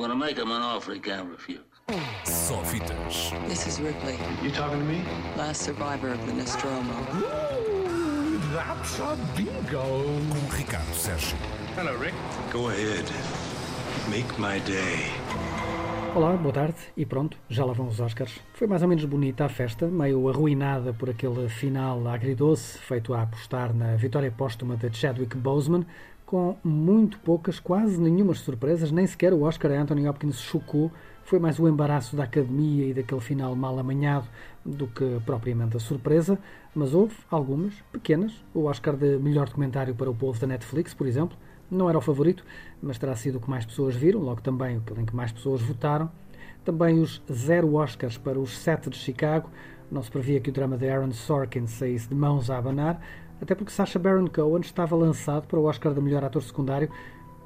going to make him an offer he can't refuse. Só fitas. This is Ripley, You talking to me? last survivor of the Nostromo. That's a bingo. Com Ricardo Sérgio. Hello, Rick. Go ahead. Make my day. Olá, boa tarde e pronto, já lá vão os Oscars. Foi mais ou menos bonita a festa, meio arruinada por aquele final agridoce feito a apostar na vitória póstuma de Chadwick Boseman, com muito poucas, quase nenhumas surpresas, nem sequer o Oscar a Anthony Hopkins chocou. Foi mais o embaraço da academia e daquele final mal amanhado do que propriamente a surpresa, mas houve algumas, pequenas. O Oscar de melhor documentário para o povo da Netflix, por exemplo, não era o favorito, mas terá sido o que mais pessoas viram, logo também o em que mais pessoas votaram. Também os zero Oscars para os sete de Chicago. Não se previa que o drama de Aaron Sorkin saísse de mãos a abanar, até porque Sacha Baron Cohen estava lançado para o Oscar de melhor ator secundário,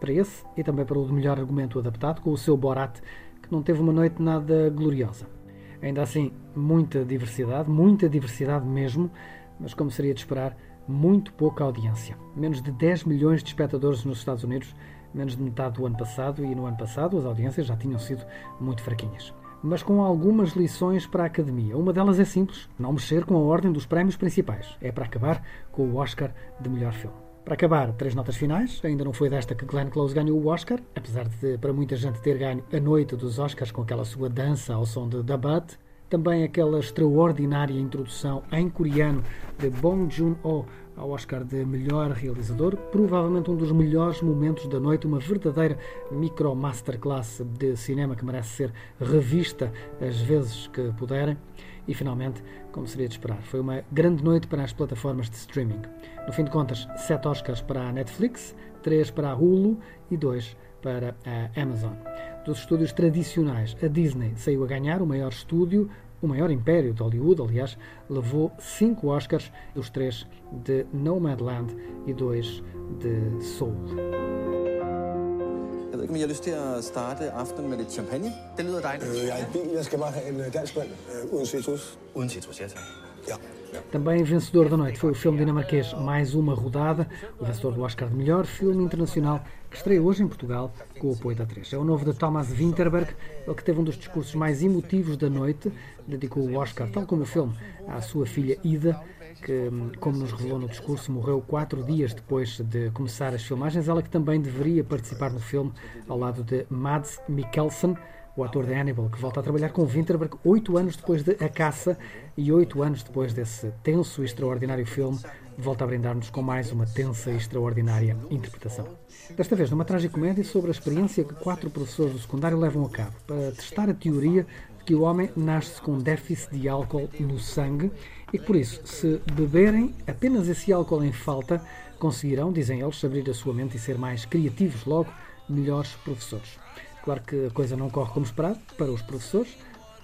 para esse e também para o de melhor argumento adaptado, com o seu Borat, que não teve uma noite nada gloriosa. Ainda assim, muita diversidade, muita diversidade mesmo, mas como seria de esperar, muito pouca audiência. Menos de 10 milhões de espectadores nos Estados Unidos, menos de metade do ano passado, e no ano passado as audiências já tinham sido muito fraquinhas. Mas com algumas lições para a Academia. Uma delas é simples: não mexer com a ordem dos prémios principais. É para acabar com o Oscar de melhor filme. Para acabar, três notas finais. Ainda não foi desta que Glenn Close ganhou o Oscar, apesar de para muita gente ter ganho a noite dos Oscars com aquela sua dança ao som de The Butt. Também aquela extraordinária introdução em coreano de Bong Joon-ho ao Oscar de melhor realizador, provavelmente um dos melhores momentos da noite, uma verdadeira micro masterclass de cinema que merece ser revista as vezes que puderem. E finalmente, como seria de esperar, foi uma grande noite para as plataformas de streaming. No fim de contas, sete Oscars para a Netflix, três para a Hulu e dois para a Amazon. Dos estúdios tradicionais, a Disney saiu a ganhar o maior estúdio, o maior império de Hollywood, aliás, levou cinco Oscars, os três de Nomadland e dois de Soul. Jeg ved ikke, om I har lyst til at starte aftenen med lidt champagne? Det lyder dejligt. Øh, jeg er i bil. Jeg skal bare have en øh, dansk mand øh, uden citrus. Uden citrus, ja tak. Também vencedor da noite foi o filme dinamarquês Mais Uma Rodada, o vencedor do Oscar de melhor filme internacional, que estreia hoje em Portugal com o apoio da 3. É o novo de Thomas Winterberg, ele que teve um dos discursos mais emotivos da noite, dedicou o Oscar, tal como o filme, à sua filha Ida, que, como nos revelou no discurso, morreu quatro dias depois de começar as filmagens. Ela que também deveria participar no filme ao lado de Mads Mikkelsen, o ator de Hannibal, que volta a trabalhar com Winterberg oito anos depois de A Caça e oito anos depois desse tenso e extraordinário filme, volta a brindar-nos com mais uma tensa e extraordinária interpretação. Desta vez numa tragicomédia sobre a experiência que quatro professores do secundário levam a cabo para testar a teoria de que o homem nasce com déficit de álcool no sangue e que por isso, se beberem apenas esse álcool em falta, conseguirão, dizem eles, abrir a sua mente e ser mais criativos, logo melhores professores. Claro que a coisa não corre como esperado para os professores,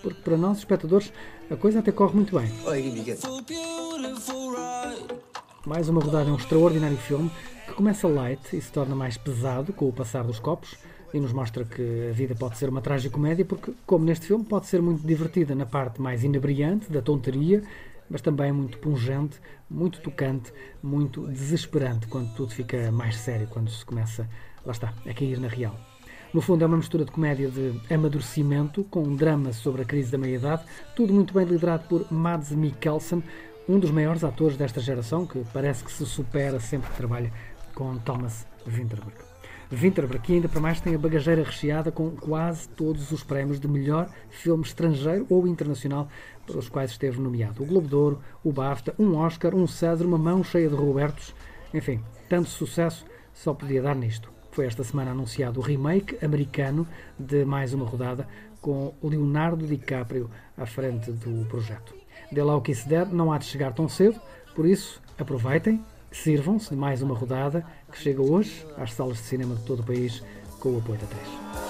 porque para nós, espectadores, a coisa até corre muito bem. Mais uma rodada é um extraordinário filme que começa light e se torna mais pesado com o passar dos copos e nos mostra que a vida pode ser uma tragicomédia porque, como neste filme, pode ser muito divertida na parte mais inebriante, da tonteria, mas também muito pungente, muito tocante, muito desesperante quando tudo fica mais sério, quando se começa, lá está, a cair na real. No fundo, é uma mistura de comédia de amadurecimento com um drama sobre a crise da meia-idade, tudo muito bem liderado por Mads Mikkelsen, um dos maiores atores desta geração, que parece que se supera sempre que trabalha com Thomas Winterberg. Winterberg, que ainda para mais tem a bagageira recheada com quase todos os prémios de melhor filme estrangeiro ou internacional pelos quais esteve nomeado. O Globo de Ouro, o BAFTA, um Oscar, um César, uma mão cheia de Robertos. Enfim, tanto sucesso só podia dar nisto. Foi esta semana anunciado o remake americano de mais uma rodada com Leonardo DiCaprio à frente do projeto. Dê lá o que se der, não há de chegar tão cedo, por isso aproveitem, sirvam-se de mais uma rodada que chega hoje às salas de cinema de todo o país com o apoio da 3.